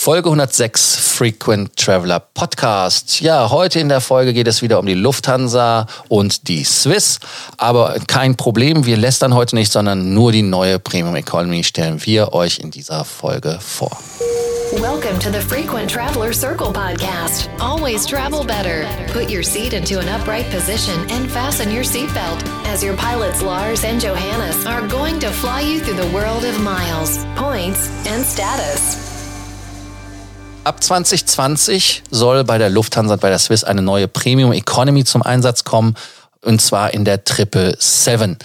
Folge 106 Frequent Traveler Podcast. Ja, heute in der Folge geht es wieder um die Lufthansa und die Swiss. Aber kein Problem, wir lästern heute nicht, sondern nur die neue Premium Economy stellen wir euch in dieser Folge vor. Welcome to the Frequent Traveler Circle podcast. Always travel better. Put your seat into an upright position and fasten your seatbelt as your pilots Lars and Johannes are going to fly you through the world of miles, points and status. Ab 2020 soll bei der Lufthansa und bei der Swiss eine neue Premium Economy zum Einsatz kommen. Und zwar in der Triple Seven.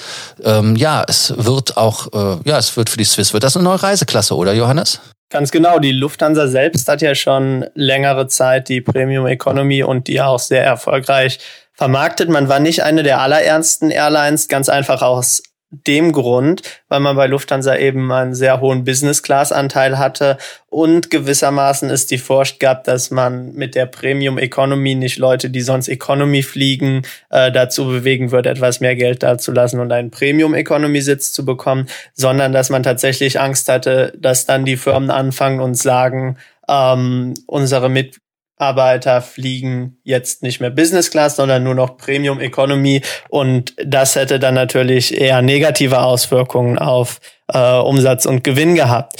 Ähm, ja, es wird auch, äh, ja, es wird für die Swiss, wird das eine neue Reiseklasse, oder Johannes? Ganz genau. Die Lufthansa selbst hat ja schon längere Zeit die Premium Economy und die auch sehr erfolgreich vermarktet. Man war nicht eine der allerernsten Airlines, ganz einfach aus dem Grund, weil man bei Lufthansa eben einen sehr hohen Business-Class-Anteil hatte und gewissermaßen ist die Furcht gab, dass man mit der Premium Economy nicht Leute, die sonst Economy fliegen, äh, dazu bewegen wird, etwas mehr Geld dazulassen und einen Premium Economy Sitz zu bekommen, sondern dass man tatsächlich Angst hatte, dass dann die Firmen anfangen und sagen, ähm, unsere Mit Arbeiter fliegen jetzt nicht mehr Business Class, sondern nur noch Premium Economy und das hätte dann natürlich eher negative Auswirkungen auf äh, Umsatz und Gewinn gehabt.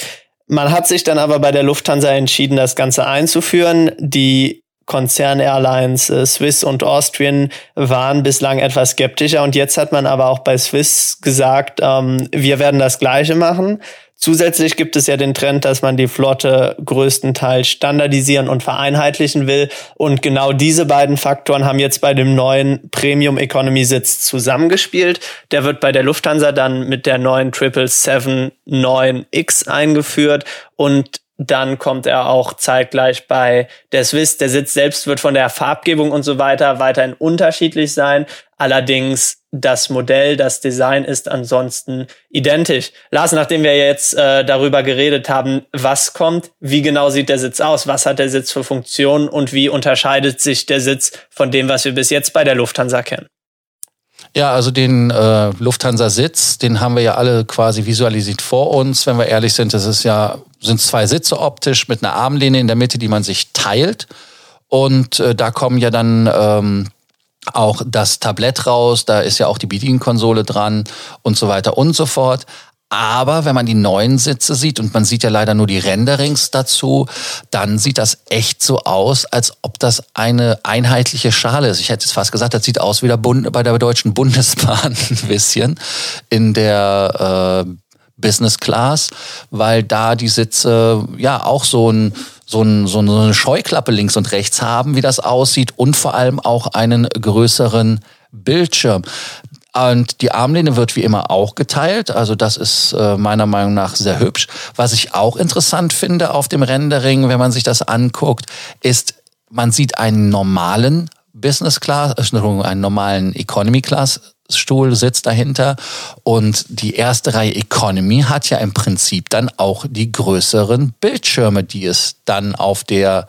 Man hat sich dann aber bei der Lufthansa entschieden, das Ganze einzuführen. Die Konzern-Airlines äh, Swiss und Austrian waren bislang etwas skeptischer und jetzt hat man aber auch bei Swiss gesagt, ähm, wir werden das Gleiche machen. Zusätzlich gibt es ja den Trend, dass man die Flotte größtenteils standardisieren und vereinheitlichen will. Und genau diese beiden Faktoren haben jetzt bei dem neuen Premium Economy Sitz zusammengespielt. Der wird bei der Lufthansa dann mit der neuen 777-9X eingeführt und dann kommt er auch zeitgleich bei der Swiss. Der Sitz selbst wird von der Farbgebung und so weiter weiterhin unterschiedlich sein. Allerdings das Modell, das Design ist ansonsten identisch. Lars, nachdem wir jetzt äh, darüber geredet haben, was kommt, wie genau sieht der Sitz aus, was hat der Sitz für Funktionen und wie unterscheidet sich der Sitz von dem, was wir bis jetzt bei der Lufthansa kennen? Ja, also den äh, Lufthansa-Sitz, den haben wir ja alle quasi visualisiert vor uns. Wenn wir ehrlich sind, das ist ja, sind zwei Sitze optisch mit einer Armlehne in der Mitte, die man sich teilt. Und äh, da kommen ja dann ähm, auch das Tablett raus, da ist ja auch die Bedienкonsole dran und so weiter und so fort. Aber wenn man die neuen Sitze sieht und man sieht ja leider nur die Renderings dazu, dann sieht das echt so aus, als ob das eine einheitliche Schale ist. Ich hätte jetzt fast gesagt, das sieht aus wie der Bund, bei der Deutschen Bundesbahn ein bisschen in der äh, Business Class, weil da die Sitze ja auch so ein so, ein, so eine Scheuklappe links und rechts haben, wie das aussieht und vor allem auch einen größeren Bildschirm. Und die Armlehne wird wie immer auch geteilt. Also das ist äh, meiner Meinung nach sehr hübsch. Was ich auch interessant finde auf dem Rendering, wenn man sich das anguckt, ist, man sieht einen normalen Business Class, Entschuldigung, einen normalen Economy Class Stuhl sitzt dahinter und die erste Reihe Economy hat ja im Prinzip dann auch die größeren Bildschirme, die es dann auf der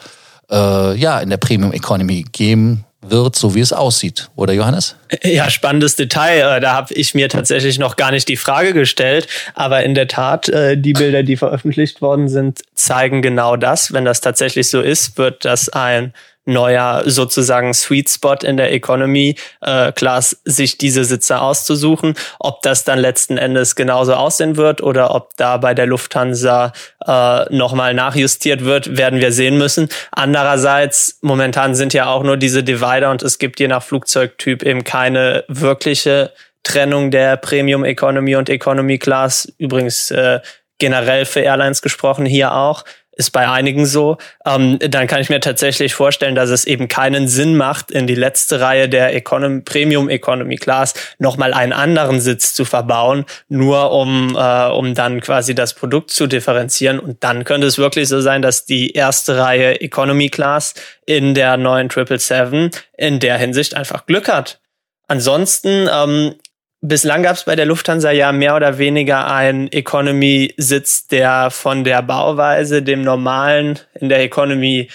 äh, ja in der Premium Economy geben wird, so wie es aussieht, oder Johannes? Ja, spannendes Detail. Äh, da habe ich mir tatsächlich noch gar nicht die Frage gestellt, aber in der Tat, äh, die Bilder, die veröffentlicht worden sind, zeigen genau das. Wenn das tatsächlich so ist, wird das ein neuer sozusagen Sweet Spot in der Economy äh, Class, sich diese Sitze auszusuchen. Ob das dann letzten Endes genauso aussehen wird oder ob da bei der Lufthansa äh, nochmal nachjustiert wird, werden wir sehen müssen. Andererseits, momentan sind ja auch nur diese Divider und es gibt je nach Flugzeugtyp eben keine wirkliche Trennung der Premium Economy und Economy Class. Übrigens äh, generell für Airlines gesprochen hier auch ist bei einigen so, ähm, dann kann ich mir tatsächlich vorstellen, dass es eben keinen Sinn macht, in die letzte Reihe der Economy, Premium Economy Class nochmal einen anderen Sitz zu verbauen, nur um, äh, um dann quasi das Produkt zu differenzieren. Und dann könnte es wirklich so sein, dass die erste Reihe Economy Class in der neuen 777 in der Hinsicht einfach Glück hat. Ansonsten ähm, Bislang gab es bei der Lufthansa ja mehr oder weniger einen Economy-Sitz, der von der Bauweise dem normalen in der Economy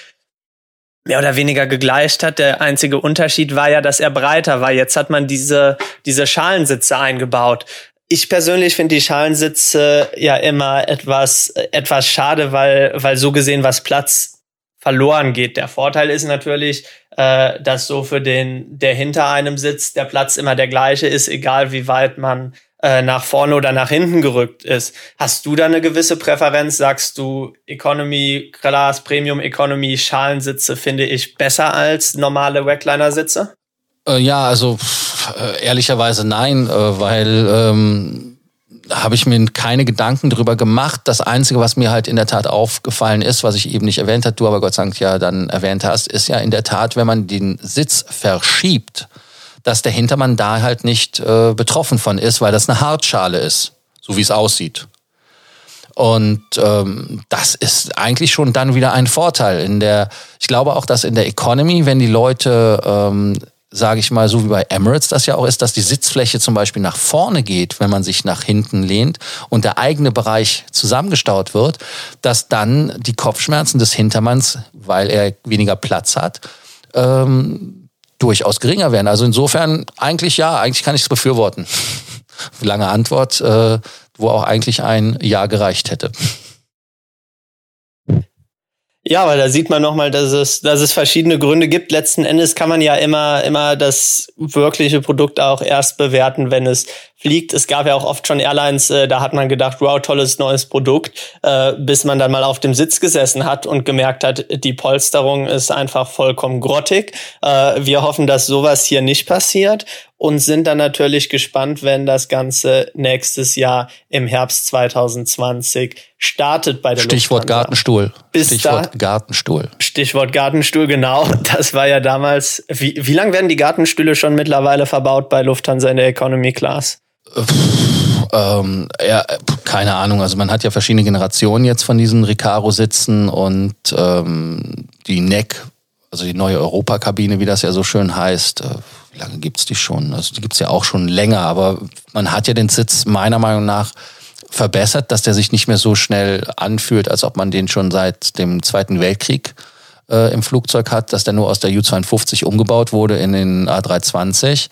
mehr oder weniger gegleicht hat. Der einzige Unterschied war ja, dass er breiter war. Jetzt hat man diese, diese Schalensitze eingebaut. ich persönlich finde die Schalensitze ja immer etwas, etwas schade, weil, weil so gesehen was Platz verloren geht. Der Vorteil ist natürlich, äh, dass so für den, der hinter einem sitzt, der Platz immer der gleiche ist, egal wie weit man äh, nach vorne oder nach hinten gerückt ist. Hast du da eine gewisse Präferenz? Sagst du Economy Class, Premium Economy, Schalensitze finde ich besser als normale Recliner-Sitze? Äh, ja, also äh, ehrlicherweise nein, äh, weil ähm, habe ich mir keine Gedanken drüber gemacht. Das Einzige, was mir halt in der Tat aufgefallen ist, was ich eben nicht erwähnt habe, du aber Gott sei Dank ja dann erwähnt hast, ist ja in der Tat, wenn man den Sitz verschiebt, dass der Hintermann da halt nicht äh, betroffen von ist, weil das eine Hartschale ist, so wie es aussieht. Und ähm, das ist eigentlich schon dann wieder ein Vorteil. In der, ich glaube auch, dass in der Economy, wenn die Leute ähm, sage ich mal, so wie bei Emirates das ja auch ist, dass die Sitzfläche zum Beispiel nach vorne geht, wenn man sich nach hinten lehnt und der eigene Bereich zusammengestaut wird, dass dann die Kopfschmerzen des Hintermanns, weil er weniger Platz hat, ähm, durchaus geringer werden. Also insofern eigentlich ja, eigentlich kann ich es befürworten. Lange Antwort, äh, wo auch eigentlich ein Ja gereicht hätte. Ja, weil da sieht man nochmal, dass es, dass es verschiedene Gründe gibt. Letzten Endes kann man ja immer, immer das wirkliche Produkt auch erst bewerten, wenn es fliegt. Es gab ja auch oft schon Airlines, äh, da hat man gedacht, wow, tolles neues Produkt, äh, bis man dann mal auf dem Sitz gesessen hat und gemerkt hat, die Polsterung ist einfach vollkommen grottig. Äh, wir hoffen, dass sowas hier nicht passiert und sind dann natürlich gespannt, wenn das Ganze nächstes Jahr im Herbst 2020 startet bei der Stichwort Lufthansa. Gartenstuhl. Bis Stichwort da, Gartenstuhl. Stichwort Gartenstuhl, genau. Das war ja damals. Wie, wie lang werden die Gartenstühle schon mittlerweile verbaut bei Lufthansa in der Economy Class? Ähm, ja, keine Ahnung. Also man hat ja verschiedene Generationen jetzt von diesen Recaro-Sitzen und ähm, die NEC, also die neue Europakabine, wie das ja so schön heißt. Äh, wie lange gibt's die schon? Also die gibt's ja auch schon länger, aber man hat ja den Sitz meiner Meinung nach verbessert, dass der sich nicht mehr so schnell anfühlt, als ob man den schon seit dem Zweiten Weltkrieg äh, im Flugzeug hat, dass der nur aus der U-52 umgebaut wurde in den A320.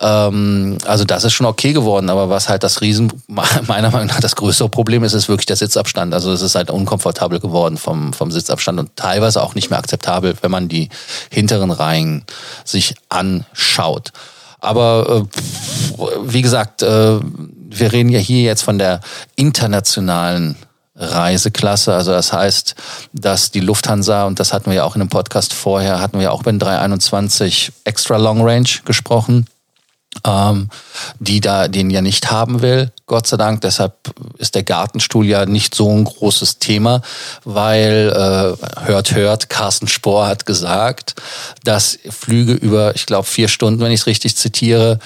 Ähm, also das ist schon okay geworden, aber was halt das Riesen, meiner Meinung nach das größere Problem ist, ist wirklich der Sitzabstand. Also es ist halt unkomfortabel geworden vom, vom Sitzabstand und teilweise auch nicht mehr akzeptabel, wenn man die hinteren Reihen sich anschaut. Aber äh, wie gesagt, äh, wir reden ja hier jetzt von der internationalen Reiseklasse. Also das heißt, dass die Lufthansa, und das hatten wir ja auch in einem Podcast vorher, hatten wir auch bei den 321 Extra Long Range gesprochen, ähm, die da den ja nicht haben will, Gott sei Dank. Deshalb ist der Gartenstuhl ja nicht so ein großes Thema, weil äh, hört hört, Carsten Spohr hat gesagt, dass Flüge über, ich glaube, vier Stunden, wenn ich es richtig zitiere,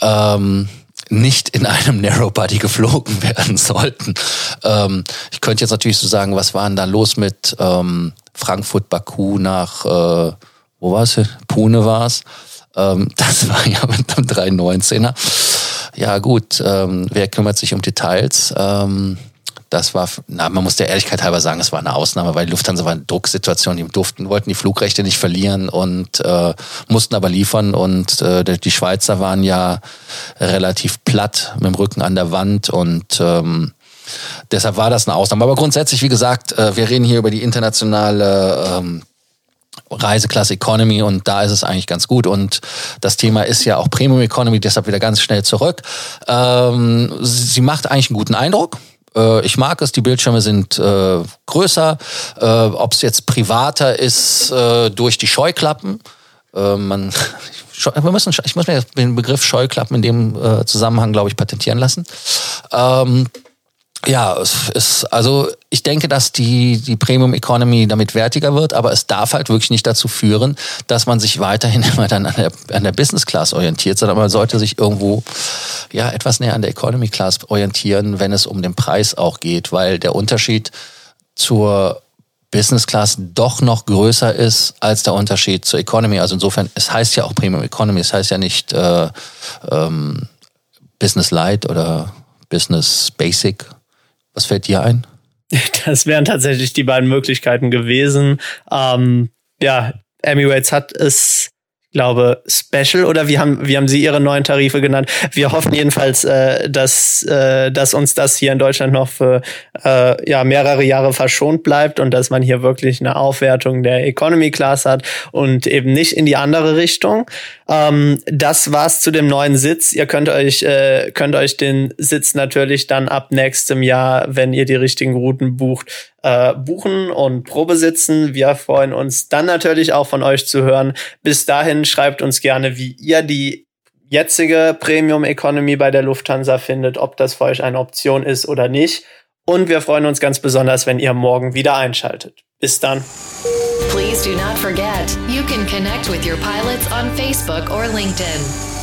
ähm, nicht in einem Narrowbody geflogen werden sollten. Ähm, ich könnte jetzt natürlich so sagen, was war denn da los mit ähm, Frankfurt, Baku nach, äh, wo war es? Pune war es. Ähm, das war ja mit einem 319er. Ja gut, ähm, wer kümmert sich um Details? Ähm, das war, na, man muss der Ehrlichkeit halber sagen, es war eine Ausnahme, weil Lufthansa war eine Drucksituation, die durften, wollten die Flugrechte nicht verlieren und äh, mussten aber liefern und äh, die Schweizer waren ja relativ platt mit dem Rücken an der Wand und ähm, deshalb war das eine Ausnahme. Aber grundsätzlich, wie gesagt, äh, wir reden hier über die internationale ähm, Reiseklasse Economy und da ist es eigentlich ganz gut. Und das Thema ist ja auch Premium Economy, deshalb wieder ganz schnell zurück. Ähm, sie macht eigentlich einen guten Eindruck. Äh, ich mag es, die Bildschirme sind äh, größer. Äh, Ob es jetzt privater ist äh, durch die Scheuklappen. Äh, man, wir müssen, ich muss mir den Begriff Scheuklappen in dem äh, Zusammenhang, glaube ich, patentieren lassen. Ähm, ja, es ist, also ich denke, dass die, die Premium Economy damit wertiger wird, aber es darf halt wirklich nicht dazu führen, dass man sich weiterhin immer dann an der, an der Business Class orientiert, sondern man sollte sich irgendwo ja etwas näher an der Economy Class orientieren, wenn es um den Preis auch geht, weil der Unterschied zur Business Class doch noch größer ist als der Unterschied zur Economy. Also insofern, es heißt ja auch Premium Economy, es heißt ja nicht äh, ähm, Business Light oder Business Basic was fällt dir ein? Das wären tatsächlich die beiden Möglichkeiten gewesen. Ähm, ja, Emirates hat es, glaube, Special oder wie haben, wie haben Sie Ihre neuen Tarife genannt? Wir hoffen jedenfalls, äh, dass, äh, dass uns das hier in Deutschland noch für äh, ja, mehrere Jahre verschont bleibt und dass man hier wirklich eine Aufwertung der Economy Class hat und eben nicht in die andere Richtung. Ähm, das war's zu dem neuen Sitz. Ihr könnt euch, äh, könnt euch den Sitz natürlich dann ab nächstem Jahr, wenn ihr die richtigen Routen bucht, äh, buchen und Probe. Wir freuen uns dann natürlich auch von euch zu hören. Bis dahin schreibt uns gerne, wie ihr die jetzige Premium Economy bei der Lufthansa findet, ob das für euch eine Option ist oder nicht. Und wir freuen uns ganz besonders, wenn ihr morgen wieder einschaltet. Bis dann. Please do not forget, you can connect with your pilots on Facebook or LinkedIn.